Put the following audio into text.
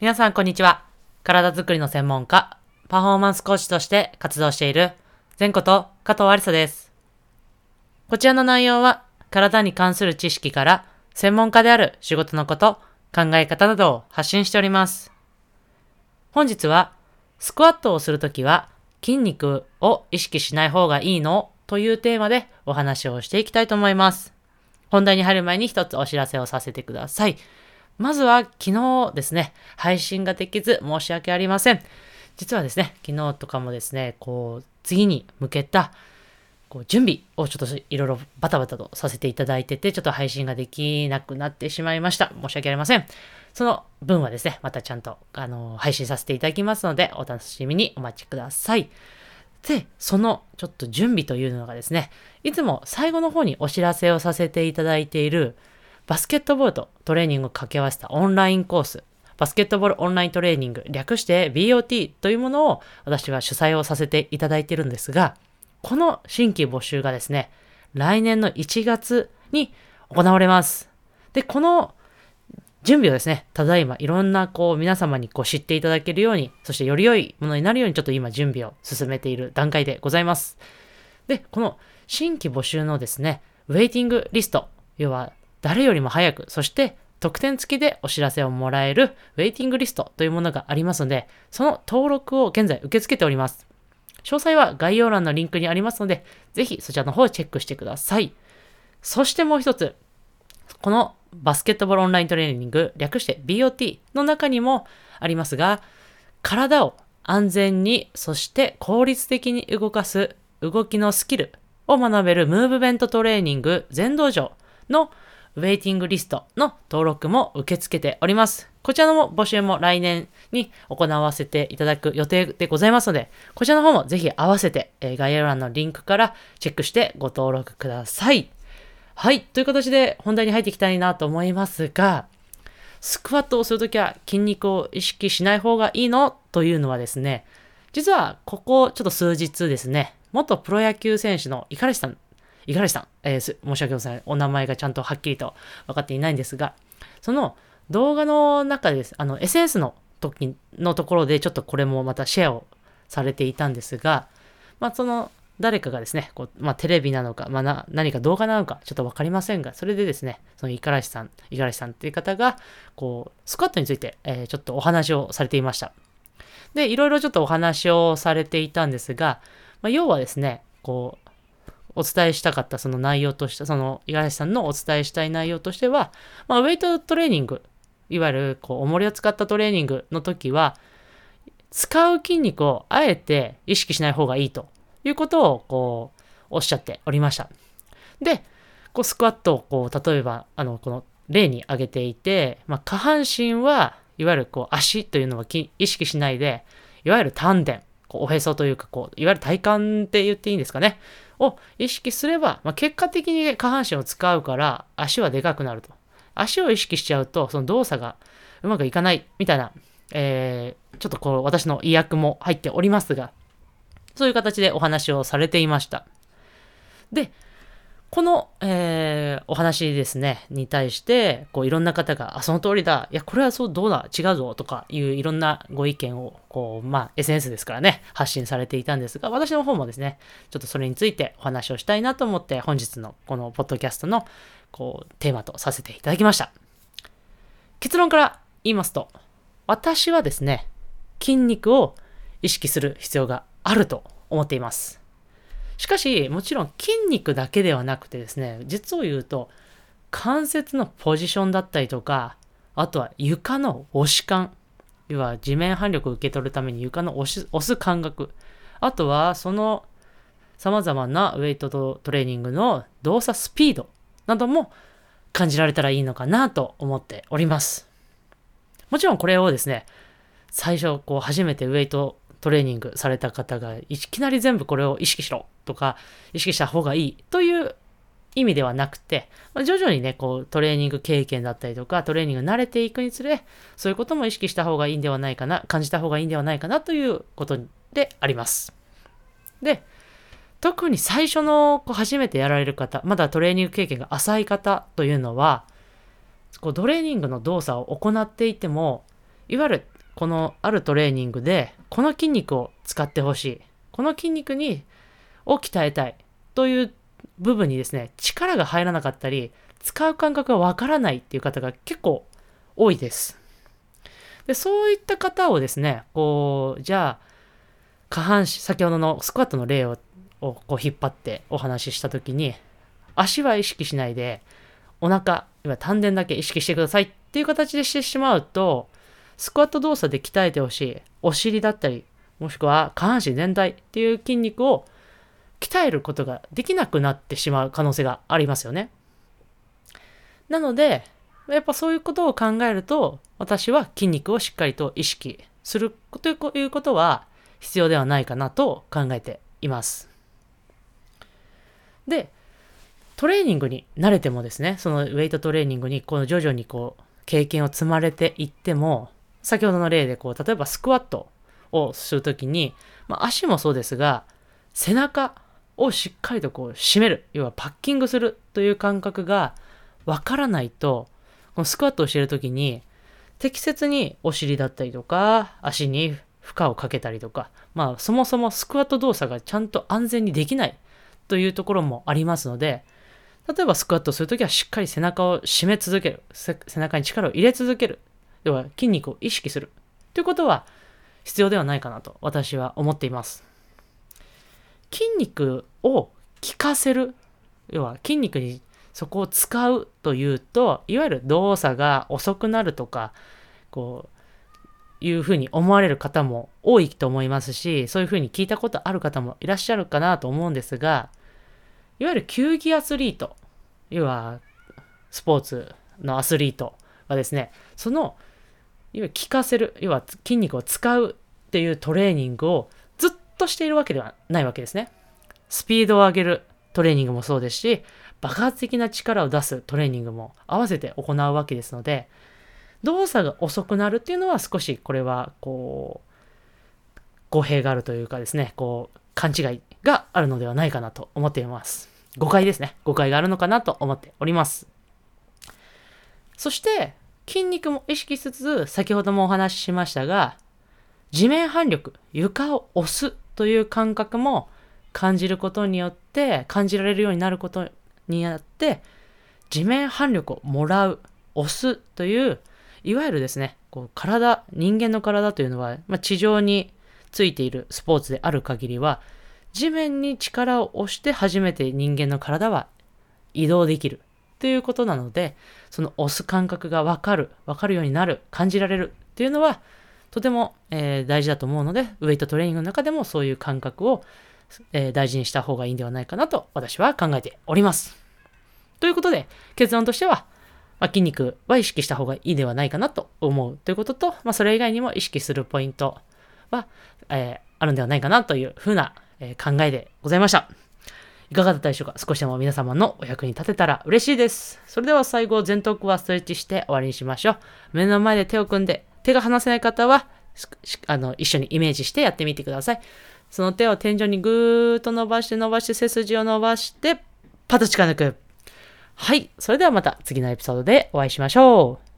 皆さん、こんにちは。体づくりの専門家、パフォーマンスコーチとして活動している、前こと加藤ありさです。こちらの内容は、体に関する知識から、専門家である仕事のこと、考え方などを発信しております。本日は、スクワットをするときは、筋肉を意識しない方がいいのというテーマでお話をしていきたいと思います。本題に入る前に一つお知らせをさせてください。まずは昨日ですね、配信ができず申し訳ありません。実はですね、昨日とかもですね、こう、次に向けた、こう、準備をちょっといろいろバタバタとさせていただいてて、ちょっと配信ができなくなってしまいました。申し訳ありません。その分はですね、またちゃんと、あの、配信させていただきますので、お楽しみにお待ちください。で、そのちょっと準備というのがですね、いつも最後の方にお知らせをさせていただいている、バスケットボールとトレーニングを掛け合わせたオンラインコース、バスケットボールオンライントレーニング、略して BOT というものを私は主催をさせていただいているんですが、この新規募集がですね、来年の1月に行われます。で、この準備をですね、ただいまいろんなこう皆様にこう知っていただけるように、そしてより良いものになるようにちょっと今準備を進めている段階でございます。で、この新規募集のですね、ウェイティングリスト、要は誰よりも早く、そして特典付きでお知らせをもらえるウェイティングリストというものがありますので、その登録を現在受け付けております。詳細は概要欄のリンクにありますので、ぜひそちらの方をチェックしてください。そしてもう一つ、このバスケットボールオンライントレーニング、略して BOT の中にもありますが、体を安全に、そして効率的に動かす動きのスキルを学べるムーブメントトレーニング全道場のウェイティングリストの登録も受け付けております。こちらの募集も来年に行わせていただく予定でございますので、こちらの方もぜひ合わせて、え概要欄のリンクからチェックしてご登録ください。はい。という形で本題に入っていきたいなと思いますが、スクワットをするときは筋肉を意識しない方がいいの？というのはですね、実はここちょっと数日ですね、元プロ野球選手の五十嵐さん、五十嵐さん、えー申し訳ございません。お名前がちゃんとはっきりと分かっていないんですが、その動画の中でです、あの SS の時のところでちょっとこれもまたシェアをされていたんですが、まあその誰かがですね、こうまあ、テレビなのか、まあ、な何か動画なのかちょっと分かりませんが、それでですね、その五十嵐さん、五十嵐さんっていう方が、こう、スクワットについて、えーちょっとお話をされていました。で、いろいろちょっとお話をされていたんですが、まあ、要はですね、こう、お伝えしたかったその内容として、その五十嵐さんのお伝えしたい内容としては、まあ、ウェイトトレーニング、いわゆるこう重りを使ったトレーニングの時は、使う筋肉をあえて意識しない方がいいということをこうおっしゃっておりました。で、こうスクワットをこう例えばあのこの例に挙げていて、まあ、下半身はいわゆるこう足というのは意識しないで、いわゆる丹田、こうおへそというかこういわゆる体幹って言っていいんですかね、を意識すれば、まあ、結果的に下半身を使うから足はでかくなると。足を意識しちゃうとその動作がうまくいかないみたいな、えーちょっとこう私の意訳も入っておりますが、そういう形でお話をされていました。で、この、えーお話ですね、に対して、こういろんな方が、あ、その通りだ、いや、これはそう、どうだ、違うぞ、とかいういろんなご意見を、こう、まあ、SNS ですからね、発信されていたんですが、私の方もですね、ちょっとそれについてお話をしたいなと思って、本日のこのポッドキャストの、こう、テーマとさせていただきました。結論から言いますと、私はですね、筋肉を意識する必要があると思っています。しかし、もちろん筋肉だけではなくてですね、実を言うと、関節のポジションだったりとか、あとは床の押し感、要は地面反力を受け取るために床の押し押す感覚、あとはその様々なウェイトトレーニングの動作スピードなども感じられたらいいのかなと思っております。もちろんこれをですね、最初こう初めてウェイトトレーニングされた方がいきなり全部これを意識しろとか意識した方がいいという意味ではなくて、ま徐々にね、こうトレーニング経験だったりとかトレーニング慣れていくにつれ、そういうことも意識した方がいいんではないかな、感じた方がいいんではないかなということであります。で、特に最初のこう初めてやられる方、まだトレーニング経験が浅い方というのは、こうトレーニングの動作を行っていても、いわゆるこのあるトレーニングで、この筋肉を使ってほしい。この筋肉に、を鍛えたい。という部分にですね、力が入らなかったり、使う感覚がわからないっていう方が結構多いです。で、そういった方をですね、こう、じゃあ、下半身、先ほどのスクワットの例をこう引っ張ってお話ししたときに、足は意識しないで、お腹、いわ丹田だけ意識してくださいっていう形でしてしまうと、スクワット動作で鍛えてほしいお尻だったり、もしくは下半身全体っていう筋肉を鍛えることができなくなってしまう可能性がありますよね。なので、やっぱそういうことを考えると、私は筋肉をしっかりと意識するということは必要ではないかなと考えています。で、トレーニングに慣れてもですね、そのウェイトトレーニングにこの徐々にこう経験を積まれていっても、先ほどの例でこう、例えばスクワットをするときに、まあ、足もそうですが、背中をしっかりとこう締める、要はパッキングするという感覚がわからないと、このスクワットをしているときに、適切にお尻だったりとか、足に負荷をかけたりとか、まあそもそもスクワット動作がちゃんと安全にできないというところもありますので、例えばスクワットするときはしっかり背中を締め続ける。背中に力を入れ続ける。要は筋肉を意識する。ということは必要ではないかなと私は思っています。筋肉を効かせる。要は筋肉にそこを使うというと、いわゆる動作が遅くなるとか、こう、いうふうに思われる方も多いと思いますし、そういうふうに聞いたことある方もいらっしゃるかなと思うんですが、いわゆる球技アスリート、要はスポーツのアスリートはですね、その、いわゆる効かせる、要は筋肉を使うっていうトレーニングをとしているわけではないわけですね。スピードを上げるトレーニングもそうですし、爆発的な力を出すトレーニングも合わせて行うわけですので、動作が遅くなるっていうのは少しこれはこう、語弊があるというかですね、こう、勘違いがあるのではないかなと思っています。誤解ですね。誤解があるのかなと思っております。そして、筋肉も意識しつつ、先ほどもお話ししましたが、地面反力、床を押すという感覚も感じることによって、感じられるようになることによって、地面反力をもらう、押すという、いわゆるですね、こう体、人間の体というのは、まあ、地上についているスポーツである限りは、地面に力を押して初めて人間の体は移動できるということなので、その押す感覚がわかる、わかるようになる、感じられるっていうのは、とても、えー、大事だと思うので、ウェイトトレーニングの中でもそういう感覚を、えー、大事にした方がいいんではないかなと私は考えております。ということで、結論としては、まあ、筋肉は意識した方がいいではないかなと思うということと、まあ、それ以外にも意識するポイントは、えー、あるんではないかなというふうな、え考えでございました。いかがだったでしょうか？少しでも皆様のお役に立てたら嬉しいです。それでは最後、前頭はストレッチして終わりにしましょう。目の前で手を組んで、手が離せない方は、あの、一緒にイメージしてやってみてください。その手を天井にぐーっと伸ばして伸ばして背筋を伸ばして、パッと力抜く。はい。それではまた次のエピソードでお会いしましょう。